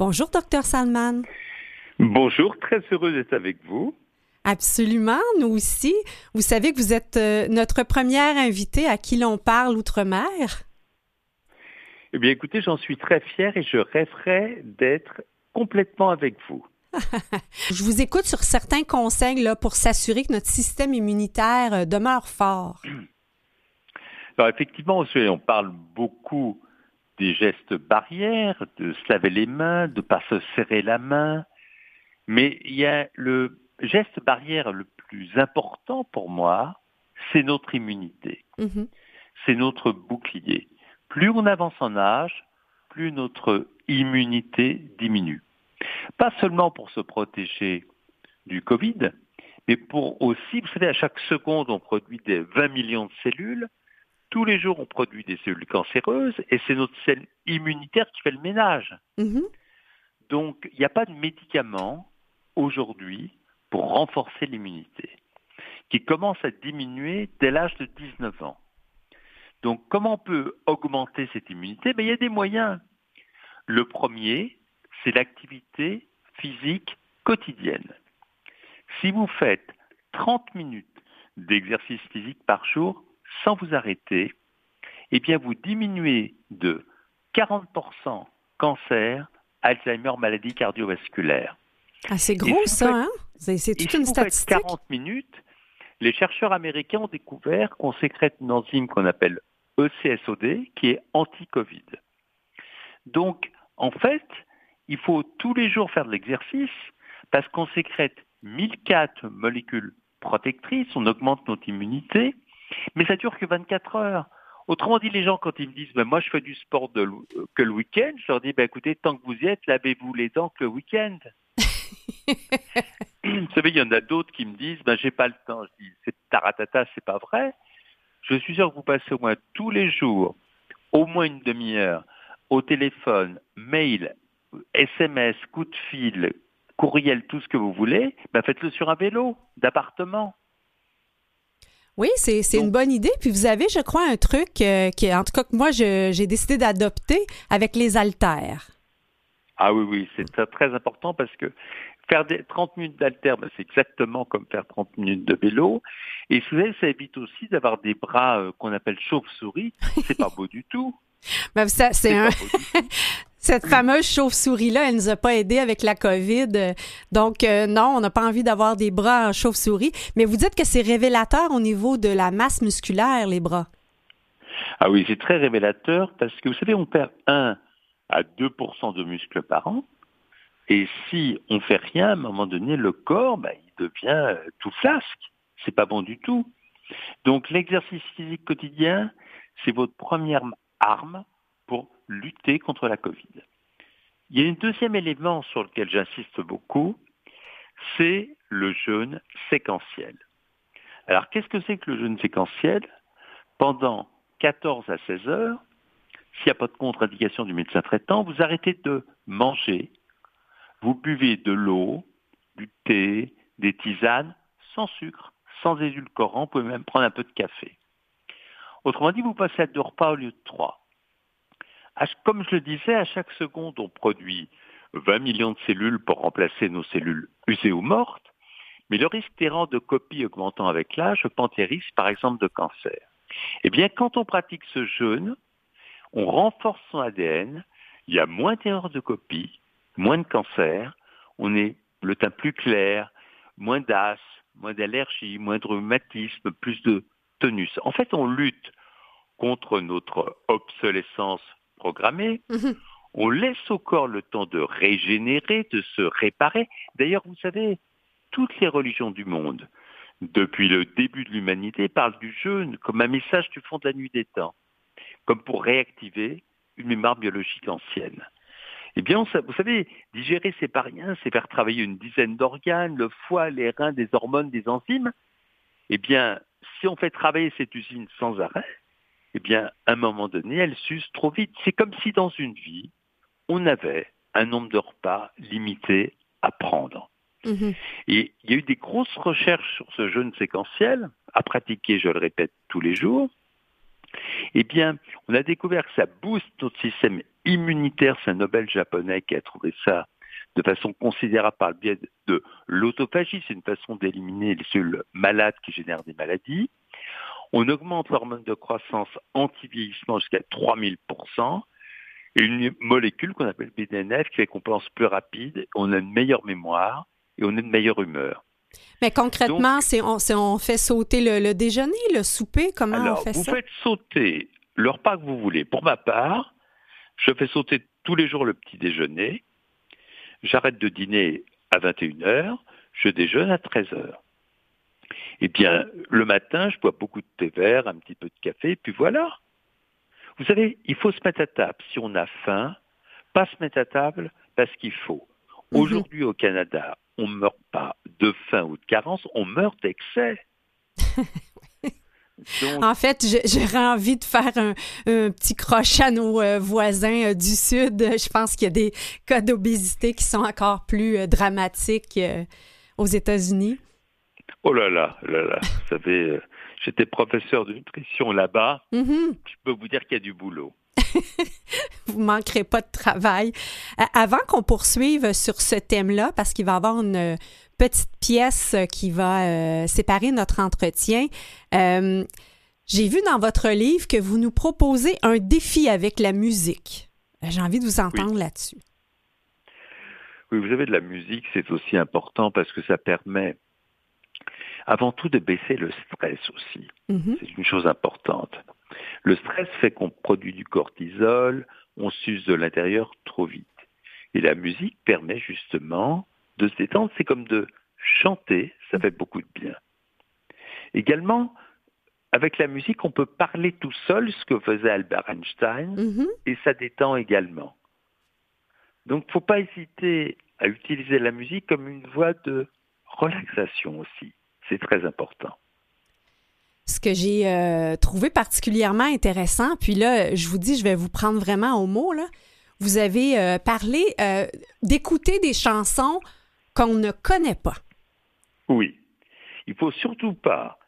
Bonjour, docteur Saldman. Bonjour, très heureux d'être avec vous. Absolument, nous aussi. Vous savez que vous êtes euh, notre première invité à qui l'on parle outre-mer? Eh bien, écoutez, j'en suis très fier et je rêverais d'être complètement avec vous. Je vous écoute sur certains conseils là, pour s'assurer que notre système immunitaire euh, demeure fort. Alors, effectivement, on parle beaucoup des gestes barrières, de se laver les mains, de ne pas se serrer la main. Mais il y a le geste barrière le plus important pour moi, c'est notre immunité. Mhm. C'est notre bouclier. Plus on avance en âge, plus notre immunité diminue. Pas seulement pour se protéger du Covid, mais pour aussi, vous savez, à chaque seconde, on produit des 20 millions de cellules. Tous les jours, on produit des cellules cancéreuses et c'est notre cellule immunitaire qui fait le ménage. Mhm. Donc, il n'y a pas de médicament aujourd'hui pour renforcer l'immunité, qui commence à diminuer dès l'âge de 19 ans. Donc, comment on peut augmenter cette immunité? Ben, Il y a des moyens. Le premier, c'est l'activité physique quotidienne. Si vous faites 30 minutes d'exercice physique par jour sans vous arrêter, eh bien vous diminuez de 40% cancer, Alzheimer, maladie cardiovasculaire. Ah, c'est gros, si ça, faites- hein? C'est toute si une vous faites statistique. 40 minutes, les chercheurs américains ont découvert qu'on sécrète une enzyme qu'on appelle ECSOD qui est anti-Covid. Donc, en fait, il faut tous les jours faire de l'exercice parce qu'on sécrète 1004 molécules protectrices, on augmente notre immunité, mais ça dure que 24 heures. Autrement dit, les gens, quand ils me disent, ben, moi je fais du sport de que le week-end, je leur dis, ben, écoutez, tant que vous y êtes, lavez-vous les dents que le week-end. vous savez, il y en a d'autres qui me disent, ben, j'ai pas le temps. Je dis, c'est taratata, c'est pas vrai. Je suis sûr que vous passez au moins tous les jours, au moins une demi-heure, au téléphone, mail, SMS, coup de fil, courriel, tout ce que vous voulez, ben, faites-le sur un vélo d'appartement. Oui, c'est c'est une bonne idée. Puis vous avez, je crois, un truc euh, qui, en tout cas, que moi, je- j'ai décidé d'adopter avec les haltères. Ah oui, oui, c'est très, très important parce que Faire des 30 minutes d'alter, ben, c'est exactement comme faire 30 minutes de vélo. Et souvent, ça évite aussi d'avoir des bras euh, qu'on appelle chauve-souris. C'est pas beau du tout. Ben, ça, c'est un... Cette fameuse chauve-souris-là, elle nous a pas aidé avec la COVID. Donc, euh, non, on n'a pas envie d'avoir des bras en chauve-souris. Mais vous dites que c'est révélateur au niveau de la masse musculaire, les bras. Ah oui, c'est très révélateur parce que vous savez, on perd 1 à 2% de muscles par an. Et si on fait rien, à un moment donné, le corps, bah, il devient euh, tout flasque. C'est pas bon du tout. Donc l'exercice physique quotidien, c'est votre première arme pour lutter contre la Covid. Il y a un deuxième élément sur lequel j'insiste beaucoup, c'est le jeûne séquentiel. Alors qu'est-ce que c'est que le jeûne séquentiel? Pendant 14 à 16 heures, s'il n'y a pas de contre-indication du médecin traitant, vous arrêtez de manger, vous buvez de l'eau, du thé, des tisanes, sans sucre, sans édulcorant, vous pouvez même prendre un peu de café. Autrement dit, vous passez à deux repas au lieu de trois. Comme je le disais, à chaque seconde, on produit 20 millions de cellules pour remplacer nos cellules usées ou mortes, mais le risque d'errant de copie augmentant avec l'âge augmente les risques, par exemple, de cancer. Eh bien, quand on pratique ce jeûne, on renforce son ADN, il y a moins d'erreurs de copie, moins de cancer, on est le teint plus clair, moins d'as, moins d'allergies, moins de rhumatisme, plus de tonus. En fait, on lutte contre notre obsolescence programmée. Mhm. On laisse au corps le temps de régénérer, de se réparer. D'ailleurs, vous savez, toutes les religions du monde, depuis le début de l'humanité, parlent du jeûne comme un message du fond de la nuit des temps, comme pour réactiver une mémoire biologique ancienne. Eh bien, vous savez, digérer, c'est pas rien, c'est faire travailler une dizaine d'organes, le foie, les reins, des hormones, des enzymes. Eh bien, si on fait travailler cette usine sans arrêt, eh bien, à un moment donné, elle s'use trop vite. C'est comme si dans une vie, on avait un nombre de repas limité à prendre. Mhm. Et il y a eu des grosses recherches sur ce jeûne séquentiel, à pratiquer, je le répète, tous les jours. Eh bien, on a découvert que ça booste notre système immunitaire. C'est un Nobel japonais qui a trouvé ça de façon considérable par le biais de l'autophagie. C'est une façon d'éliminer les cellules malades qui génèrent des maladies. On augmente l'hormone de croissance anti-vieillissement jusqu'à 3000%. Et une molécule qu'on appelle BDNF qui fait qu'on pense plus rapide, on a une meilleure mémoire et on a une meilleure humeur. Mais concrètement, c'est on, fait sauter le, déjeuner, le souper, comment on fait ça? Vous faites sauter le repas que vous voulez. Pour ma part, je fais sauter tous les jours le petit déjeuner. J'arrête de dîner à 21h, je déjeune à 13h. Eh bien, le matin, je bois beaucoup de thé vert, un petit peu de café, puis voilà. Vous savez, il faut se mettre à table si on a faim, pas se mettre à table parce qu'il faut. Mhm. Aujourd'hui au Canada, on ne meurt pas de faim ou de carence, on meurt d'excès. En fait, j'aurais envie de faire un, petit crochet à nos euh, voisins euh, du Sud. Je pense qu'il y a des cas d'obésité qui sont encore plus euh, dramatiques aux États-Unis. Oh là là, là là, vous savez, j'étais professeur de nutrition là-bas. Mm-hmm. Je peux vous dire qu'il y a du boulot. vous manquerez pas de travail. avant qu'on poursuive sur ce thème-là, parce qu'il va y avoir une petite pièce qui va euh, séparer notre entretien, euh, j'ai vu dans votre livre que vous nous proposez un défi avec la musique. J'ai envie de vous entendre là-dessus. Oui, vous savez, de la musique, c'est aussi important parce que ça permet avant tout de baisser le stress aussi. Mm-hmm. C'est une chose importante. Le stress fait qu'on produit du cortisol, on s'use de l'intérieur trop vite. Et la musique permet justement de se détendre. C'est comme de chanter, ça fait beaucoup de bien. Également, avec la musique, on peut parler tout seul, ce que faisait Albert Einstein, mm-hmm. et ça détend également. Donc, il ne faut pas hésiter à utiliser la musique comme une voie de relaxation aussi. C'est très important ce que j'ai euh, trouvé particulièrement intéressant, puis là, je vous dis, je vais vous prendre vraiment au mot, là. Vous avez euh, parlé euh, d'écouter des chansons qu'on ne connaît pas. Oui. Il faut surtout pas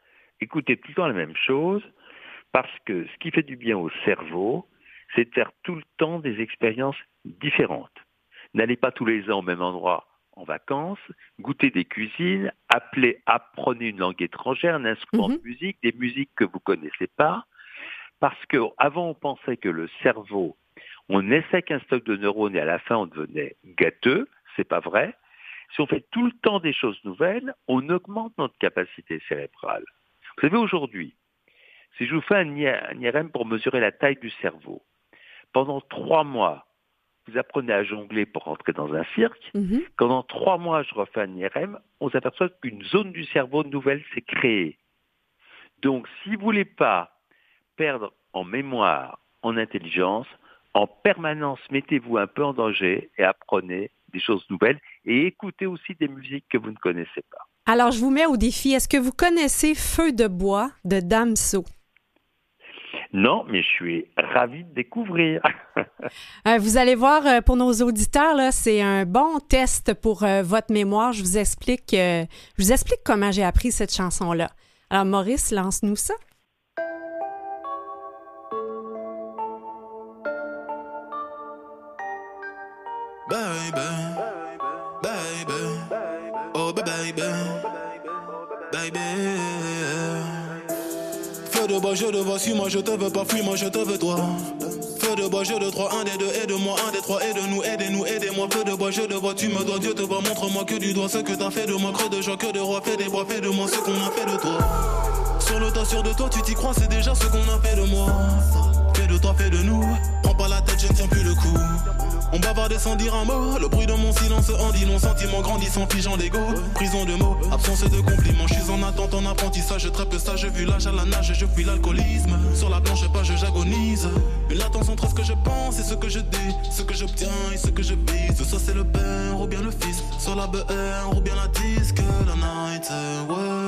écouter tout le temps la même chose, parce que ce qui fait du bien au cerveau, c'est de faire tout le temps des expériences différentes. N'allez pas tous les ans au même endroit en vacances, goûter des cuisines, appeler, apprenez une langue étrangère, un instrument Mhm. de musique, des musiques que vous connaissez pas. Parce que avant on pensait que le cerveau, on naissait qu'un stock de neurones et à la fin on devenait gâteux. C'est pas vrai. Si on fait tout le temps des choses nouvelles, on augmente notre capacité cérébrale. Vous savez, aujourd'hui, si je vous fais un IRM pour mesurer la taille du cerveau, pendant trois mois, vous apprenez à jongler pour rentrer dans un cirque. Mhm. Quand dans trois mois, je refais un IRM, on s'aperçoit qu'une zone du cerveau nouvelle s'est créée. Donc, si vous voulez pas perdre en mémoire, en intelligence, en permanence, mettez-vous un peu en danger et apprenez des choses nouvelles et écoutez aussi des musiques que vous ne connaissez pas. Alors, je vous mets au défi. Est-ce que vous connaissez Feu de bois de Damso? Non, mais je suis ravi de découvrir. Euh, vous allez voir, euh, pour nos auditeurs, là, c'est un bon test pour euh, votre mémoire. Je vous explique, euh, je vous explique comment j'ai appris cette chanson-là. Alors, Maurice, lance-nous ça. baby, baby, oh baby, baby. De bois, je te vois, suis-moi, je te veux pas, fuis-moi, je te veux toi. Feu de bois, je de trois, un des deux, aide-moi, un des trois, aide-nous, aidez-nous, aidez-moi. Feu de bois, je te vois, tu me dois, Dieu te voit, montre-moi que du doigt ce que t'as fait de moi, creux de joie, que de roi, fais des bois, fais de moi ce qu'on a fait de toi. Sur le tas, sûr de toi, tu t'y crois, c'est déjà ce qu'on a fait de moi. Fais de toi, fais de nous. Pas je ne tiens plus le coup. On bavardait sans dire un mot. Le bruit de mon silence en dit long. Sentiment grandissant, figeant d'ego. Prison de mots, absence de compliments. Je suis en attente, en apprentissage. Très peu sage, vu l'âge à la nage. Je fuis l'alcoolisme. Sur la blanche page, j'agonise. Une latence entre ce que je pense et ce que je dis. Ce que j'obtiens et ce que je vise. Soit c'est le père ou bien le fils. Sur la BR ou bien la disque. La night, ouais.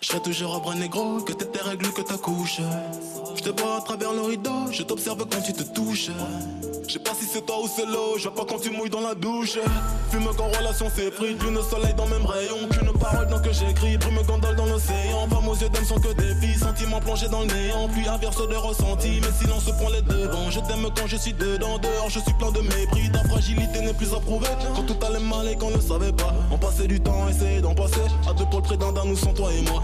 Je serai toujours un bras négro, que t'es tes règles, que ta couche. Je te vois à travers le rideau, je t'observe quand tu te touches. Je sais pas si c'est toi ou c'est l'eau, je vois pas quand tu mouilles dans la douche. Fume quand relation s'effrite, lune soleil dans même rayon. Qu'une parole dans que j'écris, brume gondole dans l'océan. Femme aux yeux d'âme sont que des filles, sentiments plongés dans le néant. Puis inverse de ressenti, mais silence prend les devants. Je t'aime quand je suis dedans, dehors je suis plein de mépris. Ta fragilité n'est plus approuvée. Quand tout allait mal et qu'on ne savait pas, on passait du temps, essayer d'en passer. À deux pôles près d'un, nous sans toi et moi.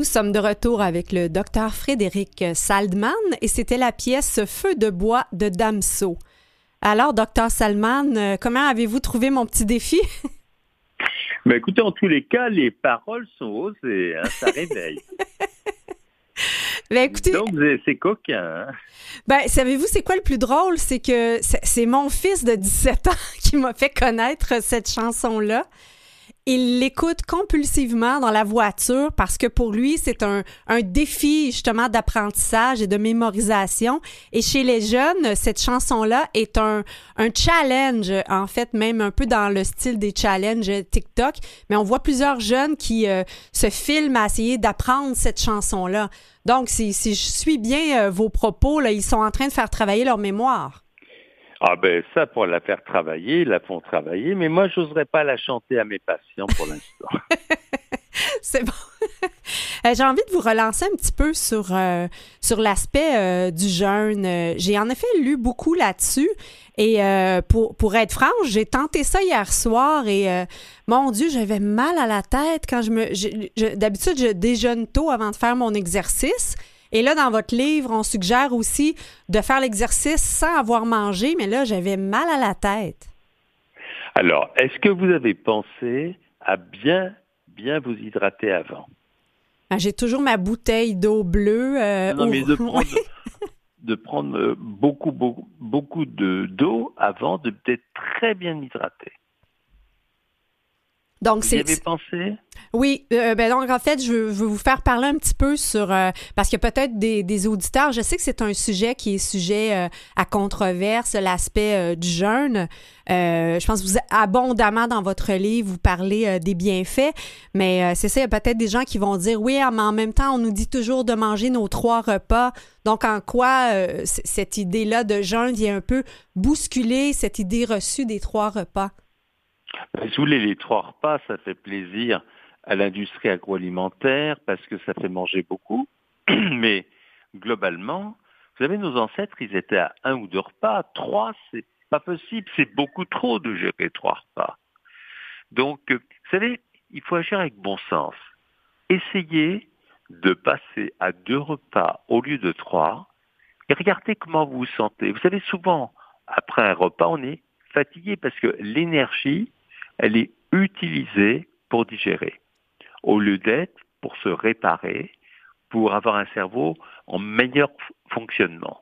Nous sommes de retour avec le docteur Frédéric Saldman et c'était la pièce Feu de bois de Damso. Alors, docteur Salman, euh, comment avez-vous trouvé mon petit défi? Mais écoutez, en tous les cas, les paroles sont osées, hein, ça réveille. Ben, écoutez, Donc, c'est- coquin. hein? ben, savez-vous, c'est quoi le plus drôle? C'est que c'est c'est mon fils de 17 ans qui m'a fait connaître cette chanson-là. Il l'écoute compulsivement dans la voiture parce que pour lui, c'est un, un défi justement d'apprentissage et de mémorisation. Et chez les jeunes, cette chanson-là est un, un challenge, en fait, même un peu dans le style des challenges TikTok. Mais on voit plusieurs jeunes qui euh, se filment à essayer d'apprendre cette chanson-là. Donc, si, si je suis bien euh, vos propos, là, ils sont en train de faire travailler leur mémoire. Ah ben ça, pour la faire travailler, la font travailler, mais moi, j'oserais pas la chanter à mes patients pour l'instant. C'est bon. Euh, j'ai envie de vous relancer un petit peu sur, euh, sur l'aspect euh, du jeûne. J'ai en effet lu beaucoup là-dessus. Et pour, pour être franche, j'ai tenté ça hier soir et mon Dieu, j'avais mal à la tête quand je me. D'habitude, je déjeune tôt avant de faire mon exercice. Et là, dans votre livre, on suggère aussi de faire l'exercice sans avoir mangé, mais là, j'avais mal à la tête. Alors, est-ce que vous avez pensé à bien, bien vous hydrater avant? Ah, j'ai toujours ma bouteille d'eau bleue. Euh, non, mais de prendre, de prendre euh, beaucoup, beaucoup, beaucoup d'eau avant de peut-être très bien hydrater. Donc, vous y avez pensé? Oui, euh, ben donc en fait, je veux, vous faire parler un petit peu sur euh, parce que peut-être des, auditeurs, je sais que c'est un sujet qui est sujet euh, à controverse, l'aspect du jeûne. je pense que vous abondamment dans votre livre, vous parlez des bienfaits, mais c'est ça, il y a peut-être des gens qui vont dire oui, mais en même temps, on nous dit toujours de manger nos trois repas. Donc, en quoi cette idée-là de jeûne vient un peu bousculer cette idée reçue des trois repas? Ben, si vous voulez, les trois repas, ça fait plaisir à l'industrie agroalimentaire parce que ça fait manger beaucoup. Mais globalement, vous savez, nos ancêtres, ils étaient à un ou deux repas. Trois, c'est pas possible. C'est beaucoup trop de gérer trois repas. Donc, euh, vous savez, il faut agir avec bon sens. Essayez de passer à deux repas au lieu de trois et regardez comment vous vous sentez. Vous savez, souvent, après un repas, on est fatigué parce que l'énergie, elle est utilisée pour digérer, au lieu d'être pour se réparer, pour avoir un cerveau en meilleur fonctionnement.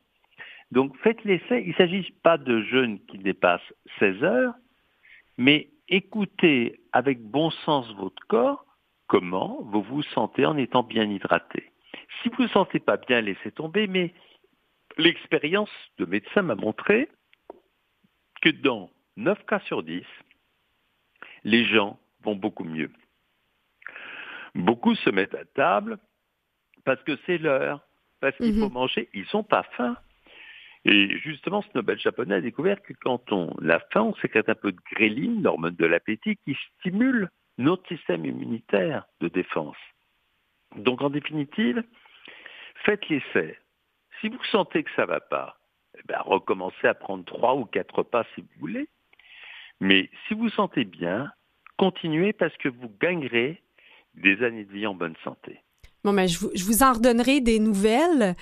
Donc faites l'essai, il ne s'agit pas de jeûne qui dépasse 16 heures, mais écoutez avec bon sens votre corps comment vous vous sentez en étant bien hydraté. Si vous ne vous sentez pas bien, laissez tomber, mais l'expérience de médecin m'a montré que dans 9 cas sur 10, les gens vont beaucoup mieux. Beaucoup se mettent à table parce que c'est l'heure, parce qu'il faut mhm. manger, ils sont pas faim. Et justement, ce Nobel japonais a découvert que quand on a faim, on sécrète un peu de gréline, l'hormone de l'appétit, qui stimule notre système immunitaire de défense. Donc en définitive, faites l'essai. Si vous sentez que ça ne va pas, eh ben, recommencez à prendre trois ou quatre pas si vous voulez. Mais si vous sentez bien, continuez parce que vous gagnerez des années de vie en bonne santé. Bon, ben, je, vous, je vous en redonnerai des nouvelles.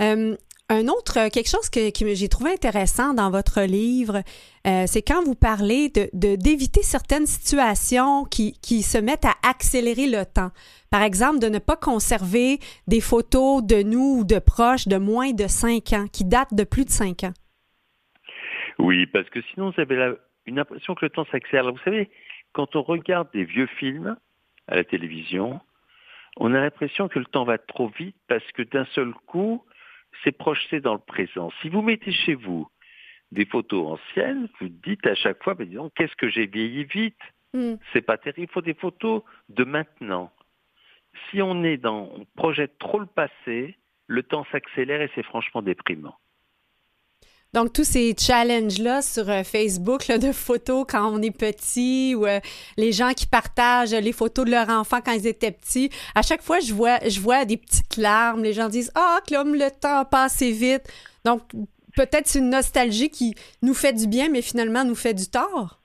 Euh, un autre, quelque chose que, j'ai trouvé intéressant dans votre livre, euh, c'est quand vous parlez de, d'éviter certaines situations qui, qui se mettent à accélérer le temps. Par exemple, de ne pas conserver des photos de nous ou de proches de moins de cinq ans, qui datent de plus de cinq ans. Oui, parce que sinon, vous avez une impression que le temps s'accélère. Vous savez, quand on regarde des vieux films à la télévision, on a l'impression que le temps va trop vite parce que d'un seul coup, c'est projeté dans le présent. Si vous mettez chez vous des photos anciennes, vous dites à chaque fois, ben disons, qu'est-ce que j'ai vieilli vite? Mm. C'est pas terrible, il faut des photos de maintenant. Si on est dans, on projette trop le passé, le temps s'accélère et c'est franchement déprimant. Donc, tous ces challenges-là sur euh, Facebook de photos quand on est petit ou euh, les gens qui partagent les photos de leurs enfants quand ils étaient petits, à chaque fois, je vois, je vois des petites larmes. Les gens disent Ah, oh, comme le temps a passé vite. Donc, peut-être c'est une nostalgie qui nous fait du bien, mais finalement nous fait du tort.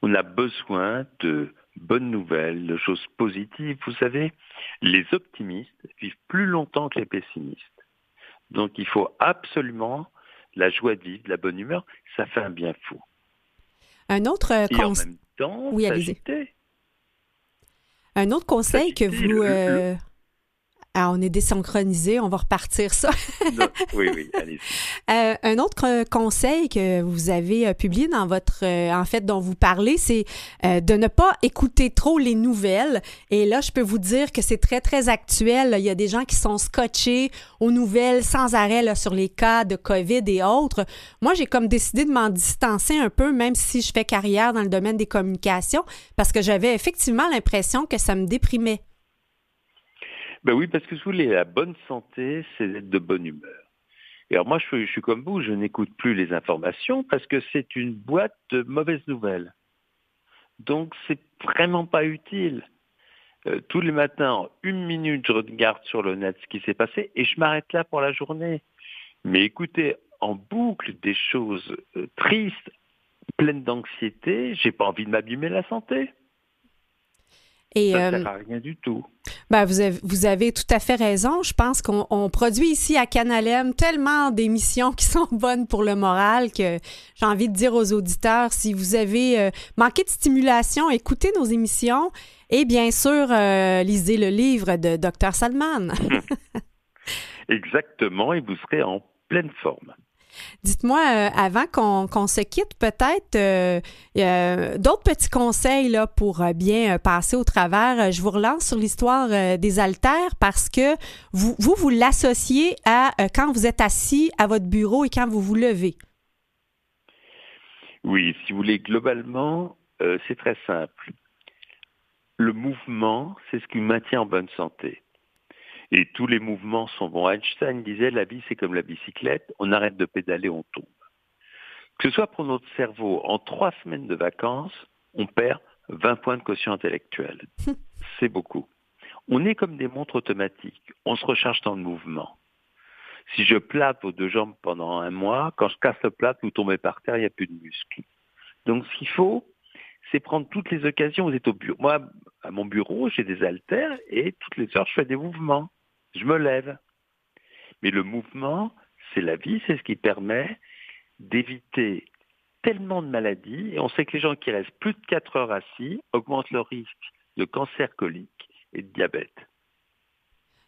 On a besoin de bonnes nouvelles, de choses positives. Vous savez, les optimistes vivent plus longtemps que les pessimistes. Donc, il faut absolument la joie de vivre, la bonne humeur, ça fait un bien fou. Un autre Et en même temps, oui, Un autre conseil que vous, euh, ah, on est désynchronisé, on va repartir ça. oui, oui, allez. Euh, un autre conseil que vous avez euh, publié dans votre, euh, en fait, dont vous parlez, c'est de ne pas écouter trop les nouvelles. Et là, je peux vous dire que c'est très, très actuel. Il y a des gens qui sont scotchés aux nouvelles sans arrêt sur les cas de COVID et autres. Moi, j'ai comme décidé de m'en distancer un peu, même si je fais carrière dans le domaine des communications, parce que j'avais effectivement l'impression que ça me déprimait. Ben oui, parce que si vous voulez, la bonne santé, c'est d'être de bonne humeur. Et alors moi, je, suis comme vous, je n'écoute plus les informations parce que c'est une boîte de mauvaises nouvelles. Donc, c'est vraiment pas utile. Euh, tous les matins, une minute, je regarde sur le net ce qui s'est passé et je m'arrête là pour la journée. Mais écoutez, en boucle des choses euh, tristes, pleines d'anxiété, j'ai pas envie de m'abîmer la santé. Et, Ça euh, sert à rien du tout. Ben, vous, avez, vous avez tout à fait raison. Je pense qu'on on produit ici à Canalem tellement d'émissions qui sont bonnes pour le moral que j'ai envie de dire aux auditeurs, si vous avez euh, manqué de stimulation, écoutez nos émissions et bien sûr, euh, lisez le livre de Dr Salman. Exactement, et vous serez en pleine forme. Dites-moi, euh, avant qu'on se quitte, peut-être euh, euh, d'autres petits conseils pour bien passer au travers. Je vous relance sur l'histoire des haltères parce que vous, vous, vous l'associez à quand vous êtes assis à votre bureau et quand vous vous levez. Oui, si vous voulez, globalement, c'est très simple. Le mouvement, c'est ce qui maintient en bonne santé. Et tous les mouvements sont bons. Einstein disait la vie c'est comme la bicyclette, on arrête de pédaler, on tombe. Que ce soit pour notre cerveau, en trois semaines de vacances, on perd 20 points de quotient intellectuel. c'est beaucoup. On est comme des montres automatiques, on se recharge dans le mouvement. Si je plate vos deux jambes pendant un mois, quand je casse le plate, vous tombez par terre, il n'y a plus de muscles. Donc ce qu'il faut, c'est prendre toutes les occasions. Vous êtes au bureau. Moi, à mon bureau, j'ai des haltères et toutes les heures, je fais des mouvements. Je me lève. Mais le mouvement, c'est la vie, c'est ce qui permet d'éviter tellement de maladies. Et on sait que les gens qui restent plus de 4 heures assis augmentent le risque de cancer colique et de diabète.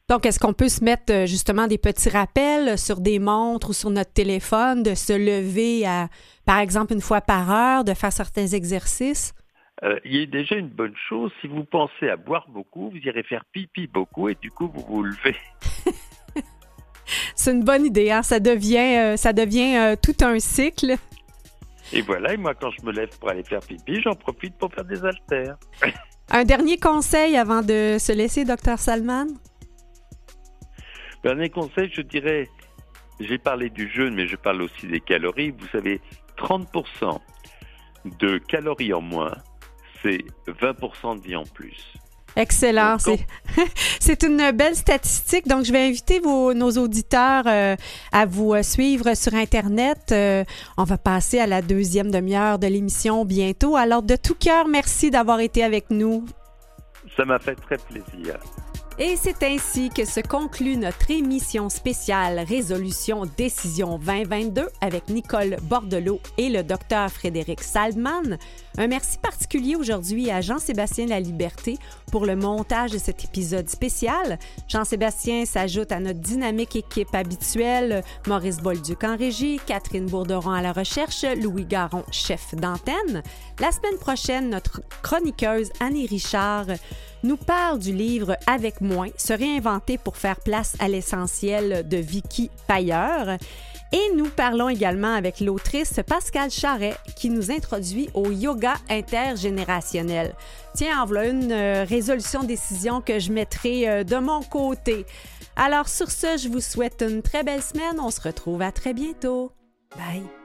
Donc, est-ce qu'on peut se mettre euh, justement des petits rappels sur des montres ou sur notre téléphone, de se lever à, par exemple, une fois par heure, de faire certains exercices? Euh, il y a déjà une bonne chose, si vous pensez à boire beaucoup, vous irez faire pipi beaucoup et du coup vous vous levez. C'est une bonne idée, hein? Ça devient, euh, ça devient euh, tout un cycle. Et voilà, et moi quand je me lève pour aller faire pipi, j'en profite pour faire des haltères. Un dernier conseil avant de se laisser, docteur Salman? Dernier conseil, je dirais, j'ai parlé du jeûne, mais je parle aussi des calories. Vous savez, 30% de calories en moins, c'est 20% de vie en plus. Excellent. C'est une belle statistique. Donc, je vais inviter vos, nos auditeurs euh, à vous euh, suivre sur Internet. Euh, on va passer à la deuxième demi-heure de l'émission bientôt. Alors, de tout cœur, merci d'avoir été avec nous. Ça m'a fait très plaisir. Et c'est ainsi que se conclut notre émission spéciale Résolution Décision 2022 avec Nicole Bordelot et le docteur Frédéric Saldman. Un merci particulier aujourd'hui à Jean-Sébastien Laliberté pour le montage de cet épisode spécial. Jean-Sébastien s'ajoute à notre dynamique équipe habituelle, Maurice Bolduc en régie, Catherine Bourderon à la recherche, Louis Garon, chef d'antenne. La semaine prochaine, notre chroniqueuse Annie Richard nous parle du livre Avec moins, se réinventer pour faire place à l'essentiel de Vicky Payeur. Et nous parlons également avec l'autrice Pascal Charret qui nous introduit au yoga intergénérationnel. Tiens, en voilà une euh, résolution décision que je mettrai euh, de mon côté. Alors sur ce, je vous souhaite une très belle semaine. On se retrouve à très bientôt. Bye.